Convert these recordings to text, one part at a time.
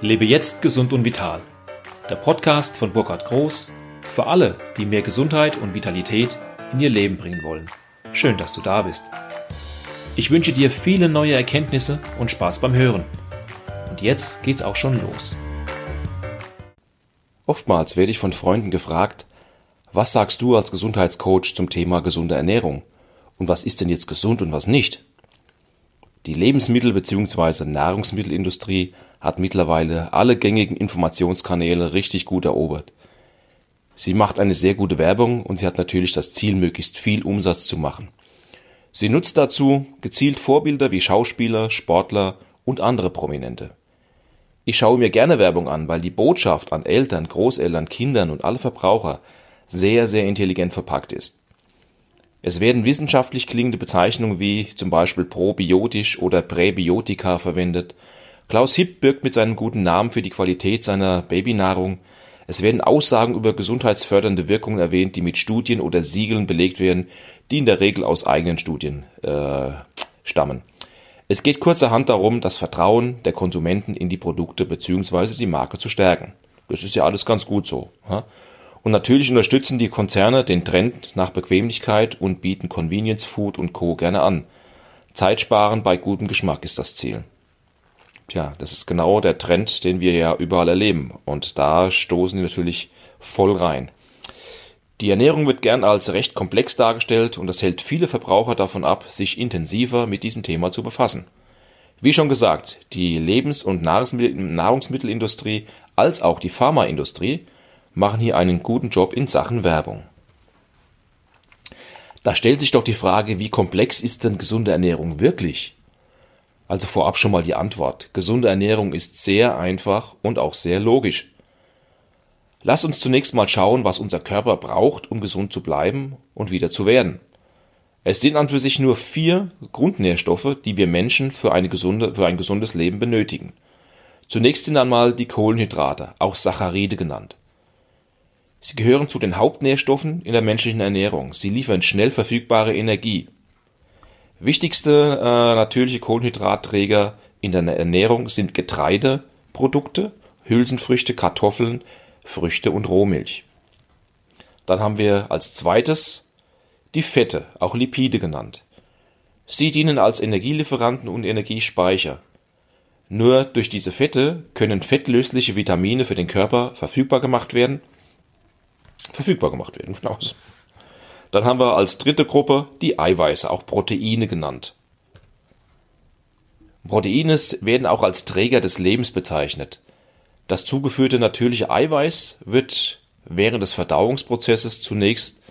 Lebe jetzt gesund und vital. Der Podcast von Burkhard Groß für alle, die mehr Gesundheit und Vitalität in ihr Leben bringen wollen. Schön, dass du da bist. Ich wünsche dir viele neue Erkenntnisse und Spaß beim Hören. Und jetzt geht's auch schon los. Oftmals werde ich von Freunden gefragt, was sagst du als Gesundheitscoach zum Thema gesunde Ernährung? Und was ist denn jetzt gesund und was nicht? Die Lebensmittel- bzw. Nahrungsmittelindustrie hat mittlerweile alle gängigen Informationskanäle richtig gut erobert. Sie macht eine sehr gute Werbung und sie hat natürlich das Ziel, möglichst viel Umsatz zu machen. Sie nutzt dazu gezielt Vorbilder wie Schauspieler, Sportler und andere Prominente. Ich schaue mir gerne Werbung an, weil die Botschaft an Eltern, Großeltern, Kindern und alle Verbraucher sehr, sehr intelligent verpackt ist. Es werden wissenschaftlich klingende Bezeichnungen wie zum Beispiel probiotisch oder Präbiotika verwendet. Klaus Hipp birgt mit seinem guten Namen für die Qualität seiner Babynahrung. Es werden Aussagen über gesundheitsfördernde Wirkungen erwähnt, die mit Studien oder Siegeln belegt werden, die in der Regel aus eigenen Studien äh, stammen. Es geht kurzerhand darum, das Vertrauen der Konsumenten in die Produkte bzw. die Marke zu stärken. Das ist ja alles ganz gut so. Ja? Und natürlich unterstützen die Konzerne den Trend nach Bequemlichkeit und bieten Convenience Food und Co. gerne an. Zeitsparen bei gutem Geschmack ist das Ziel. Tja, das ist genau der Trend, den wir ja überall erleben. Und da stoßen die natürlich voll rein. Die Ernährung wird gern als recht komplex dargestellt und das hält viele Verbraucher davon ab, sich intensiver mit diesem Thema zu befassen. Wie schon gesagt, die Lebens- und Nahrungsmittelindustrie als auch die Pharmaindustrie machen hier einen guten Job in Sachen Werbung. Da stellt sich doch die Frage, wie komplex ist denn gesunde Ernährung wirklich? Also vorab schon mal die Antwort. Gesunde Ernährung ist sehr einfach und auch sehr logisch. Lass uns zunächst mal schauen, was unser Körper braucht, um gesund zu bleiben und wieder zu werden. Es sind an für sich nur vier Grundnährstoffe, die wir Menschen für, gesunde, für ein gesundes Leben benötigen. Zunächst sind einmal die Kohlenhydrate, auch Saccharide genannt. Sie gehören zu den Hauptnährstoffen in der menschlichen Ernährung. Sie liefern schnell verfügbare Energie. Wichtigste äh, natürliche Kohlenhydratträger in der Ernährung sind Getreideprodukte, Hülsenfrüchte, Kartoffeln, Früchte und Rohmilch. Dann haben wir als zweites die Fette, auch Lipide genannt. Sie dienen als Energielieferanten und Energiespeicher. Nur durch diese Fette können fettlösliche Vitamine für den Körper verfügbar gemacht werden verfügbar gemacht werden. Genau. Dann haben wir als dritte Gruppe die Eiweiße, auch Proteine genannt. Proteine werden auch als Träger des Lebens bezeichnet. Das zugeführte natürliche Eiweiß wird während des Verdauungsprozesses zunächst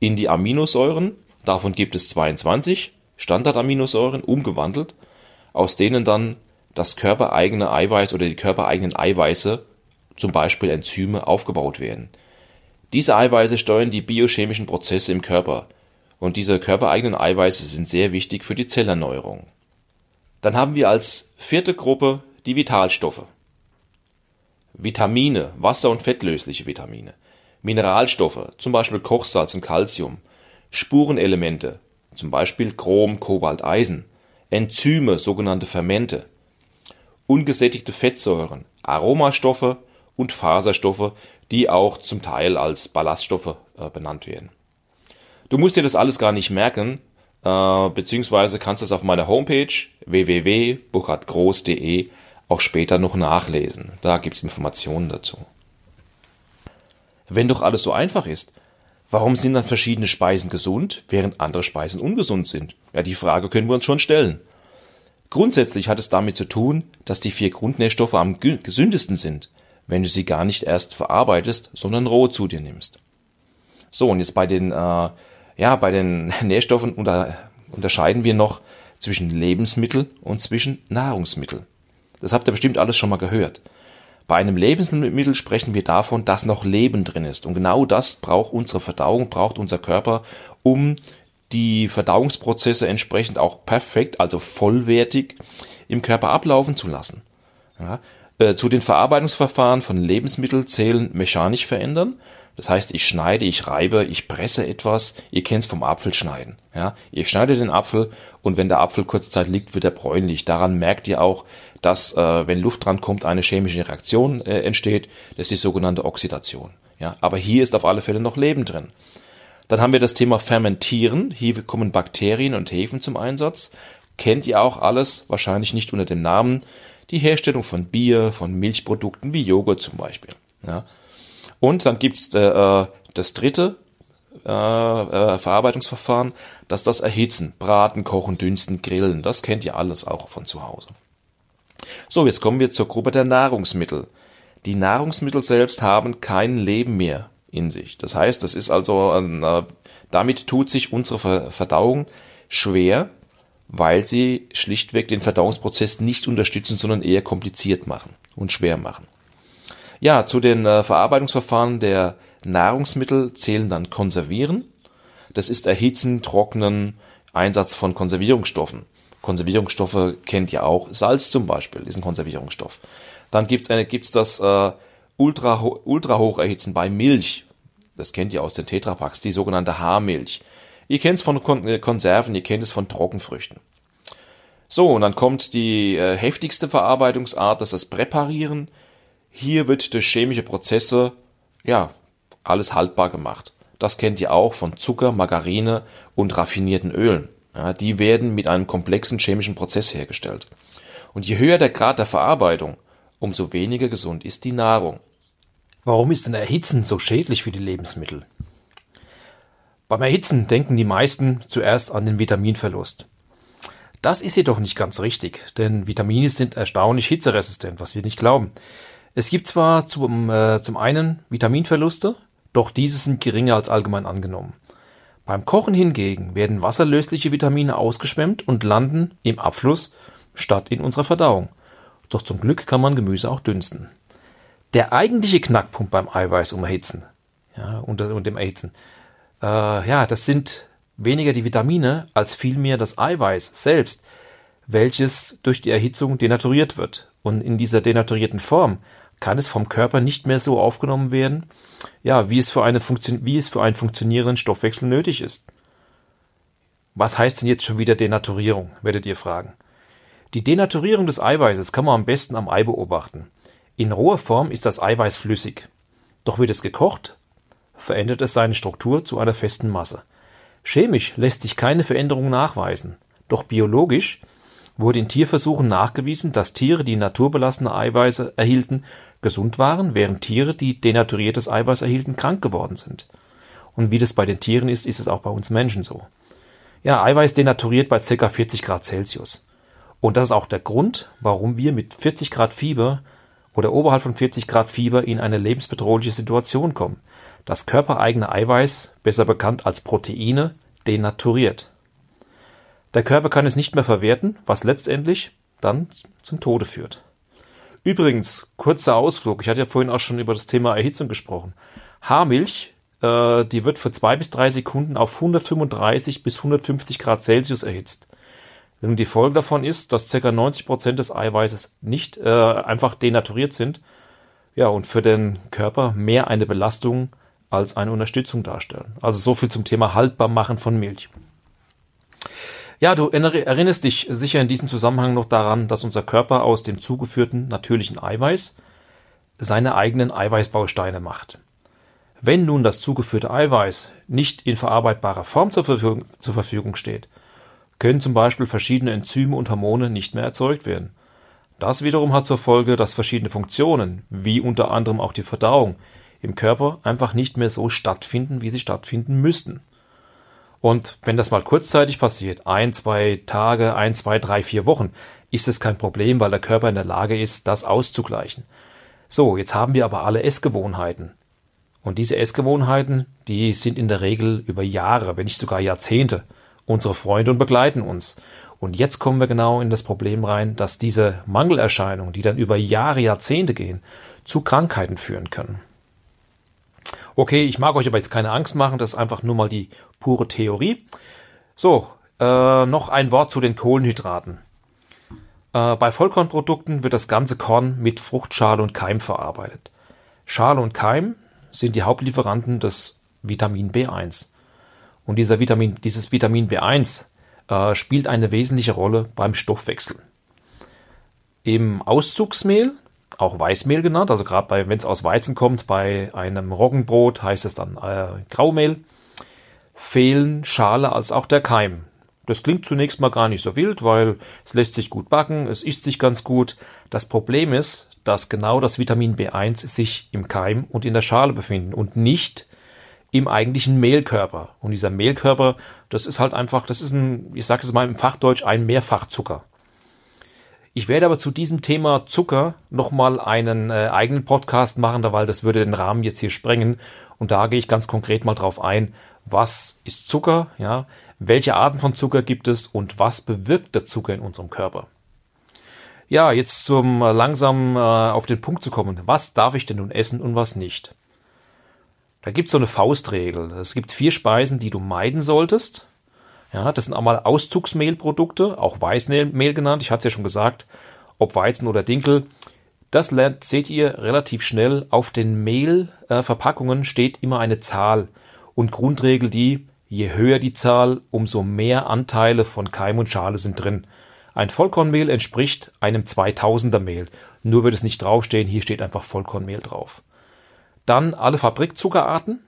in die Aminosäuren, davon gibt es 22 Standardaminosäuren, umgewandelt, aus denen dann das körpereigene Eiweiß oder die körpereigenen Eiweiße, zum Beispiel Enzyme, aufgebaut werden. Diese Eiweiße steuern die biochemischen Prozesse im Körper. Und diese körpereigenen Eiweiße sind sehr wichtig für die Zellerneuerung. Dann haben wir als vierte Gruppe die Vitalstoffe. Vitamine, wasser- und fettlösliche Vitamine, Mineralstoffe, zum Beispiel Kochsalz und Calcium, Spurenelemente, zum Beispiel Chrom, Kobalt, Eisen, Enzyme, sogenannte Fermente, ungesättigte Fettsäuren, Aromastoffe und Faserstoffe, die auch zum Teil als Ballaststoffe äh, benannt werden. Du musst dir das alles gar nicht merken, äh, beziehungsweise kannst es auf meiner Homepage www.burkhardgroß.de auch später noch nachlesen. Da gibt es Informationen dazu. Wenn doch alles so einfach ist, warum sind dann verschiedene Speisen gesund, während andere Speisen ungesund sind? Ja, die Frage können wir uns schon stellen. Grundsätzlich hat es damit zu tun, dass die vier Grundnährstoffe am gesündesten sind wenn du sie gar nicht erst verarbeitest, sondern roh zu dir nimmst. So, und jetzt bei den, äh, ja, bei den Nährstoffen unter, unterscheiden wir noch zwischen Lebensmittel und zwischen Nahrungsmittel. Das habt ihr bestimmt alles schon mal gehört. Bei einem Lebensmittel sprechen wir davon, dass noch Leben drin ist. Und genau das braucht unsere Verdauung, braucht unser Körper, um die Verdauungsprozesse entsprechend auch perfekt, also vollwertig im Körper ablaufen zu lassen. Ja, äh, zu den Verarbeitungsverfahren von Lebensmitteln zählen mechanisch verändern. Das heißt, ich schneide, ich reibe, ich presse etwas. Ihr kennt es vom Apfelschneiden. Ja, ihr schneidet den Apfel und wenn der Apfel kurze Zeit liegt, wird er bräunlich. Daran merkt ihr auch, dass, äh, wenn Luft dran kommt, eine chemische Reaktion äh, entsteht. Das ist die sogenannte Oxidation. Ja, aber hier ist auf alle Fälle noch Leben drin. Dann haben wir das Thema Fermentieren. Hier kommen Bakterien und Hefen zum Einsatz. Kennt ihr auch alles, wahrscheinlich nicht unter dem Namen. Die Herstellung von Bier, von Milchprodukten wie Joghurt zum Beispiel. Ja. Und dann gibt's äh, äh das dritte äh, äh, Verarbeitungsverfahren, das das Erhitzen, Braten, Kochen, Dünsten, Grillen. Das kennt ihr alles auch von zu Hause. So, jetzt kommen wir zur Gruppe der Nahrungsmittel. Die Nahrungsmittel selbst haben kein Leben mehr in sich. Das heißt, das ist also, äh, damit tut sich unsere Verdauung schwer, weil sie schlichtweg den Verdauungsprozess nicht unterstützen, sondern eher kompliziert machen und schwer machen. Ja, zu den äh, Verarbeitungsverfahren der Nahrungsmittel zählen dann Konservieren. Das ist Erhitzen, Trocknen, Einsatz von Konservierungsstoffen. Konservierungsstoffe kennt ihr auch. Salz zum Beispiel ist ein Konservierungsstoff. Dann gibt's eine, gibt's das äh, ultra, ultra hoch erhitzen bei Milch. Das kennt ihr aus den Tetrapacks, die sogenannte Haarmilch. Ihr kennt es von Kon äh, Konserven, ihr kennt es von Trockenfrüchten. So, und dann kommt die äh, heftigste Verarbeitungsart, das ist das Präparieren. Hier wird durch chemische Prozesse, ja, alles haltbar gemacht. Das kennt ihr auch von Zucker, Margarine und raffinierten Ölen. Ja, die werden mit einem komplexen chemischen Prozess hergestellt. Und je höher der Grad der Verarbeitung, umso weniger gesund ist die Nahrung. Warum ist denn Erhitzen so schädlich für die Lebensmittel? Beim Erhitzen denken die meisten zuerst an den Vitaminverlust. Das ist jedoch nicht ganz richtig, denn Vitamine sind erstaunlich hitzeresistent, was wir nicht glauben. Es gibt zwar zum, äh, zum einen Vitaminverluste, doch diese sind geringer als allgemein angenommen. Beim Kochen hingegen werden wasserlösliche Vitamine ausgeschwemmt und landen im Abfluss statt in unserer Verdauung. Doch zum Glück kann man Gemüse auch dünsten. Der eigentliche Knackpunkt beim Eiweiß um Erhitzen, ja, und, und dem Erhitzen, äh, ja, das sind weniger die Vitamine als vielmehr das Eiweiß selbst, welches durch die Erhitzung denaturiert wird. Und in dieser denaturierten Form kann es vom Körper nicht mehr so aufgenommen werden, ja, wie es für, eine wie es für einen funktionierenden Stoffwechsel nötig ist. Was heißt denn jetzt schon wieder Denaturierung, werdet ihr fragen. Die Denaturierung des Eiweißes kann man am besten am Ei beobachten. In roher Form ist das Eiweiß flüssig. Doch wird es gekocht, verändert es seine Struktur zu einer festen Masse. Chemisch lässt sich keine Veränderung nachweisen, doch biologisch wurde in Tierversuchen nachgewiesen, dass Tiere, die naturbelassene Eiweiße erhielten, gesund waren, während Tiere, die denaturiertes Eiweiß erhielten, krank geworden sind. Und wie das bei den Tieren ist, ist es auch bei uns Menschen so. Ja, Eiweiß denaturiert bei ca. 40 Grad Celsius. Und das ist auch der Grund, warum wir mit 40 Grad Fieber oder oberhalb von 40 Grad Fieber in eine lebensbedrohliche Situation kommen. Das körpereigene Eiweiß, besser bekannt als Proteine, denaturiert. Der Körper kann es nicht mehr verwerten, was letztendlich dann zum Tode führt. Übrigens, kurzer Ausflug. Ich hatte ja vorhin auch schon über das Thema Erhitzung gesprochen. Haarmilch, äh, die wird für zwei bis drei Sekunden auf 135 bis 150 Grad Celsius erhitzt. Und die Folge davon ist, dass ca. 90 Prozent des Eiweißes nicht äh, einfach denaturiert sind. Ja, und für den Körper mehr eine Belastung als eine Unterstützung darstellen. Also so viel zum Thema Haltbarmachen von Milch. Ja, du erinnerst dich sicher in diesem Zusammenhang noch daran, dass unser Körper aus dem zugeführten natürlichen Eiweiß seine eigenen Eiweißbausteine macht. Wenn nun das zugeführte Eiweiß nicht in verarbeitbarer Form zur Verfügung, zur Verfügung steht, können zum Beispiel verschiedene Enzyme und Hormone nicht mehr erzeugt werden. Das wiederum hat zur Folge, dass verschiedene Funktionen, wie unter anderem auch die Verdauung, im Körper einfach nicht mehr so stattfinden, wie sie stattfinden müssten. Und wenn das mal kurzzeitig passiert, ein, zwei Tage, ein, zwei, drei, vier Wochen, ist es kein Problem, weil der Körper in der Lage ist, das auszugleichen. So, jetzt haben wir aber alle Essgewohnheiten. Und diese Essgewohnheiten, die sind in der Regel über Jahre, wenn nicht sogar Jahrzehnte, unsere Freunde und begleiten uns. Und jetzt kommen wir genau in das Problem rein, dass diese Mangelerscheinungen, die dann über Jahre, Jahrzehnte gehen, zu Krankheiten führen können. Okay, ich mag euch aber jetzt keine Angst machen, das ist einfach nur mal die pure Theorie. So, äh, noch ein Wort zu den Kohlenhydraten. Äh, bei Vollkornprodukten wird das ganze Korn mit Fruchtschale und Keim verarbeitet. Schale und Keim sind die Hauptlieferanten des Vitamin B1. Und dieser Vitamin, dieses Vitamin B1 äh, spielt eine wesentliche Rolle beim Stoffwechsel. im Auszugsmehl, auch Weißmehl genannt, also gerade wenn es aus Weizen kommt, bei einem Roggenbrot heißt es dann äh, Graumehl, fehlen Schale als auch der Keim. Das klingt zunächst mal gar nicht so wild, weil es lässt sich gut backen, es isst sich ganz gut. Das Problem ist, dass genau das Vitamin B1 sich im Keim und in der Schale befinden und nicht im eigentlichen Mehlkörper. Und dieser Mehlkörper, das ist halt einfach, das ist ein, ich sage es mal im Fachdeutsch, ein Mehrfachzucker. Ich werde aber zu diesem Thema Zucker nochmal einen äh, eigenen Podcast machen, weil das würde den Rahmen jetzt hier sprengen. Und da gehe ich ganz konkret mal drauf ein, was ist Zucker, ja, welche Arten von Zucker gibt es und was bewirkt der Zucker in unserem Körper. Ja, jetzt zum äh, langsam äh, auf den Punkt zu kommen. Was darf ich denn nun essen und was nicht? Da gibt es so eine Faustregel. Es gibt vier Speisen, die du meiden solltest. Ja, das sind einmal Auszugsmehlprodukte, auch Weißmehl genannt. Ich hatte es ja schon gesagt, ob Weizen oder Dinkel. Das seht ihr relativ schnell. Auf den Mehlverpackungen steht immer eine Zahl. Und Grundregel die, Je höher die Zahl, umso mehr Anteile von Keim und Schale sind drin. Ein Vollkornmehl entspricht einem 2000er Mehl. Nur wird es nicht draufstehen, hier steht einfach Vollkornmehl drauf. Dann alle Fabrikzuckerarten.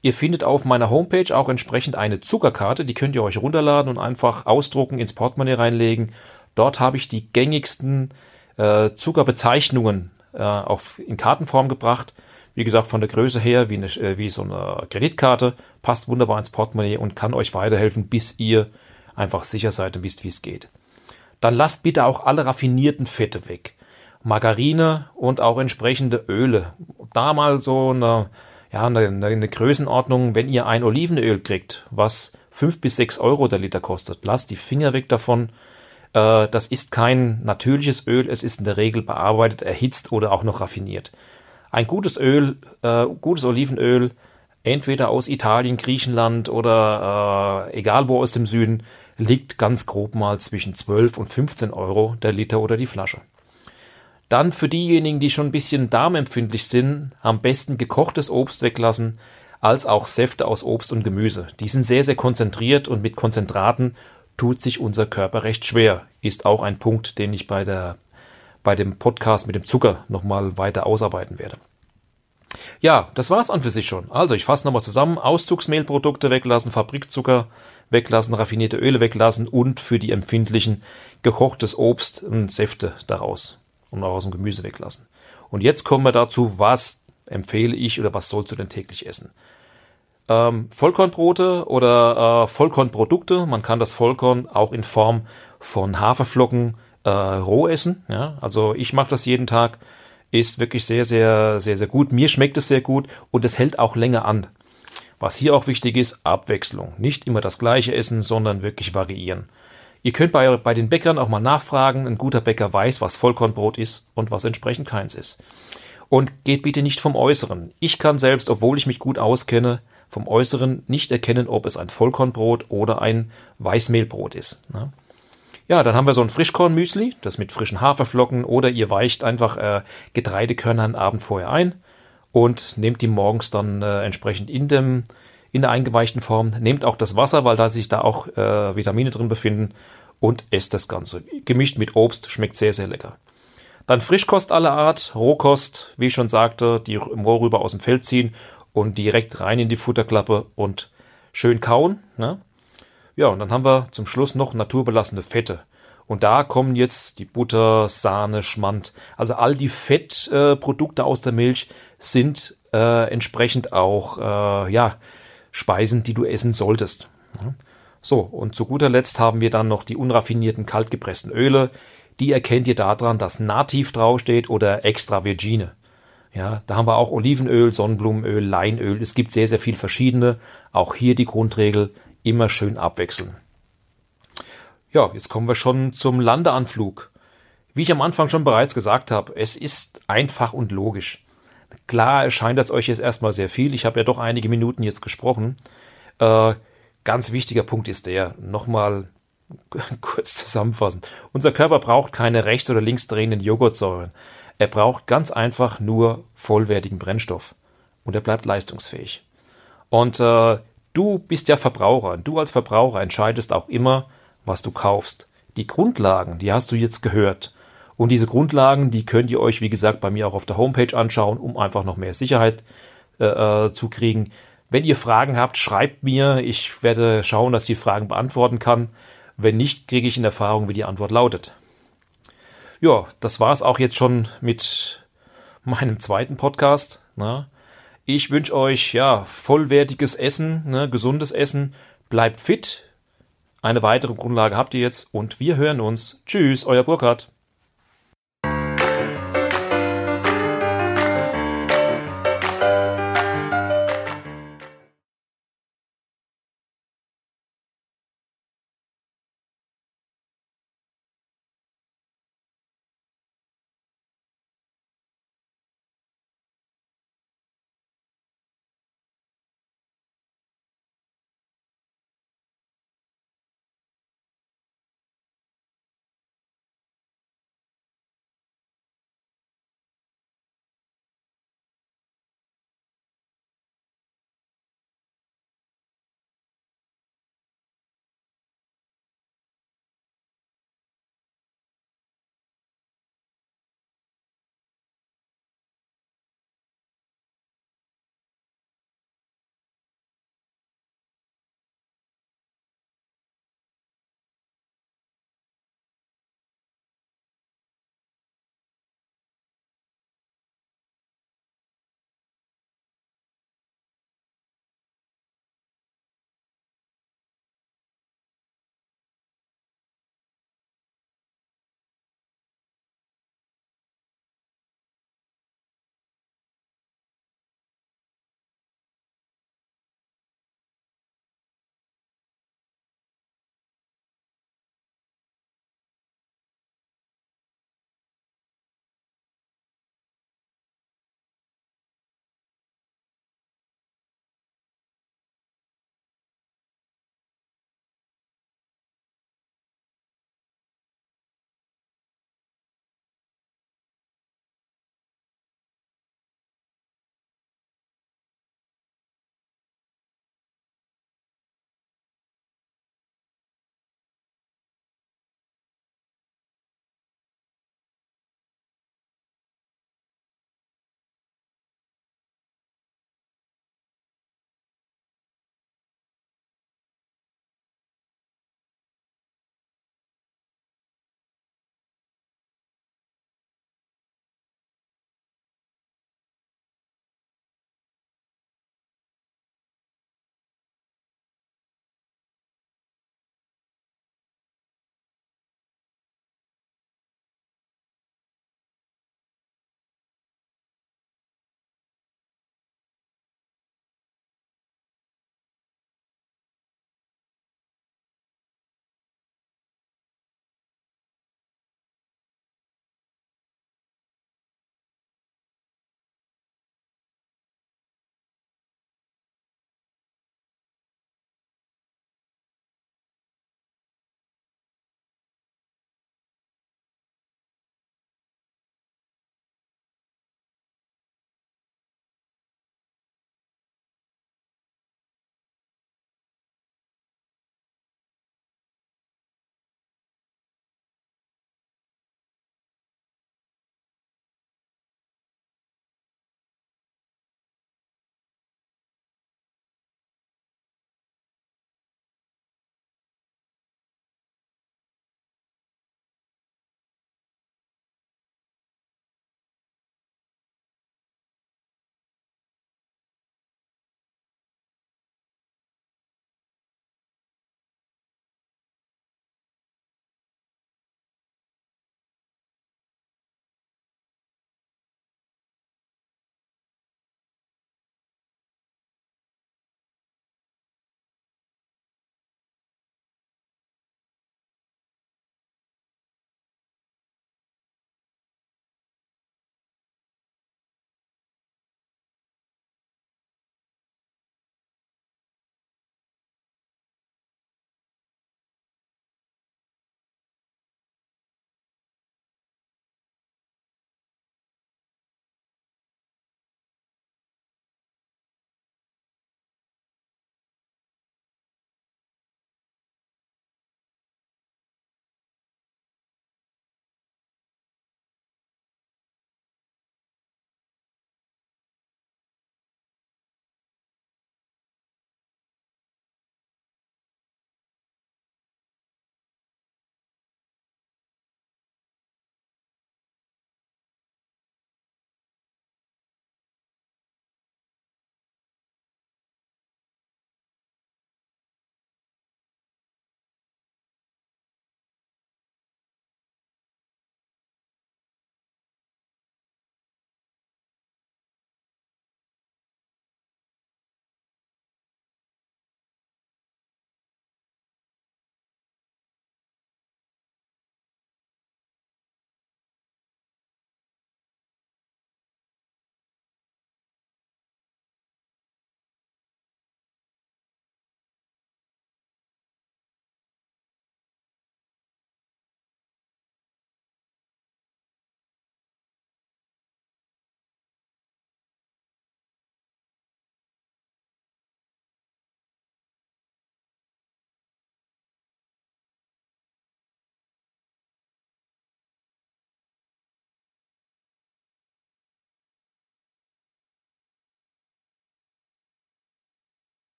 Ihr findet auf meiner Homepage auch entsprechend eine Zuckerkarte, die könnt ihr euch runterladen und einfach ausdrucken, ins Portemonnaie reinlegen. Dort habe ich die gängigsten äh, Zuckerbezeichnungen äh, auf, in Kartenform gebracht. Wie gesagt, von der Größe her wie, eine, äh, wie so eine Kreditkarte, passt wunderbar ins Portemonnaie und kann euch weiterhelfen, bis ihr einfach sicher seid und wisst, wie es geht. Dann lasst bitte auch alle raffinierten Fette weg. Margarine und auch entsprechende Öle. Da mal so eine, ja, eine, eine Größenordnung, wenn ihr ein Olivenöl kriegt, was fünf bis sechs Euro der Liter kostet, lasst die Finger weg davon. Äh, das ist kein natürliches Öl, es ist in der Regel bearbeitet, erhitzt oder auch noch raffiniert. Ein gutes Öl, äh, gutes Olivenöl, entweder aus Italien, Griechenland oder äh, egal wo aus dem Süden, liegt ganz grob mal zwischen 12 und 15 Euro der Liter oder die Flasche. Dann für diejenigen, die schon ein bisschen darmempfindlich sind, am besten gekochtes Obst weglassen, als auch Säfte aus Obst und Gemüse. Die sind sehr, sehr konzentriert und mit Konzentraten tut sich unser Körper recht schwer. Ist auch ein Punkt, den ich bei der bei dem Podcast mit dem Zucker nochmal weiter ausarbeiten werde. Ja, das war es an für sich schon. Also, ich fasse nochmal zusammen. Auszugsmehlprodukte weglassen, Fabrikzucker weglassen, raffinierte Öle weglassen und für die empfindlichen gekochtes Obst und Säfte daraus und auch aus dem Gemüse weglassen. Und jetzt kommen wir dazu, was empfehle ich oder was sollst du denn täglich essen? Ähm, Vollkornbrote oder äh, Vollkornprodukte. Man kann das Vollkorn auch in Form von Haferflocken, äh, roh essen. Ja? Also ich mache das jeden Tag. Ist wirklich sehr, sehr, sehr, sehr gut. Mir schmeckt es sehr gut und es hält auch länger an. Was hier auch wichtig ist, Abwechslung. Nicht immer das gleiche essen, sondern wirklich variieren. Ihr könnt bei, bei den Bäckern auch mal nachfragen. Ein guter Bäcker weiß, was Vollkornbrot ist und was entsprechend keins ist. Und geht bitte nicht vom Äußeren. Ich kann selbst, obwohl ich mich gut auskenne, vom Äußeren nicht erkennen, ob es ein Vollkornbrot oder ein Weißmehlbrot ist. Ne? Ja, dann haben wir so ein Frischkornmüsli, das mit frischen Haferflocken oder ihr weicht einfach äh, Getreidekörner einen Abend vorher ein und nehmt die morgens dann äh, entsprechend in dem in der eingeweichten Form. Nehmt auch das Wasser, weil da sich da auch äh, Vitamine drin befinden und esst das Ganze. Gemischt mit Obst schmeckt sehr, sehr lecker. Dann Frischkost aller Art, Rohkost, wie ich schon sagte, die Mohrrübe aus dem Feld ziehen und direkt rein in die Futterklappe und schön kauen. Ne? Ja, und dann haben wir zum Schluss noch naturbelassene Fette. Und da kommen jetzt die Butter, Sahne, Schmand. Also all die Fettprodukte äh, aus der Milch sind äh, entsprechend auch äh, ja, Speisen, die du essen solltest. So, und zu guter Letzt haben wir dann noch die unraffinierten kaltgepressten Öle. Die erkennt ihr daran, dass nativ draufsteht oder extra virgine. Ja, da haben wir auch Olivenöl, Sonnenblumenöl, Leinöl. Es gibt sehr, sehr viel verschiedene. Auch hier die Grundregel, immer schön abwechseln. Ja, jetzt kommen wir schon zum Landeanflug. Wie ich am Anfang schon bereits gesagt habe, es ist einfach und logisch. Klar erscheint das euch jetzt erstmal sehr viel. Ich habe ja doch einige Minuten jetzt gesprochen. Äh, ganz wichtiger Punkt ist der, nochmal kurz zusammenfassen. Unser Körper braucht keine rechts- oder linksdrehenden Joghurtsäuren. Er braucht ganz einfach nur vollwertigen Brennstoff. Und er bleibt leistungsfähig. Und äh, Du bist ja Verbraucher. Du als Verbraucher entscheidest auch immer, was du kaufst. Die Grundlagen, die hast du jetzt gehört. Und diese Grundlagen, die könnt ihr euch, wie gesagt, bei mir auch auf der Homepage anschauen, um einfach noch mehr Sicherheit äh, äh zu kriegen. Wenn ihr Fragen habt, schreibt mir. Ich werde schauen, dass ich die Fragen beantworten kann. Wenn nicht, kriege ich in Erfahrung, wie die Antwort lautet. Ja, das war es auch jetzt schon mit meinem zweiten Podcast. Ne? Ich wünsche euch ja vollwertiges Essen, ne, gesundes Essen. Bleibt fit. Eine weitere Grundlage habt ihr jetzt und wir hören uns. Tschüss, euer Burkhard.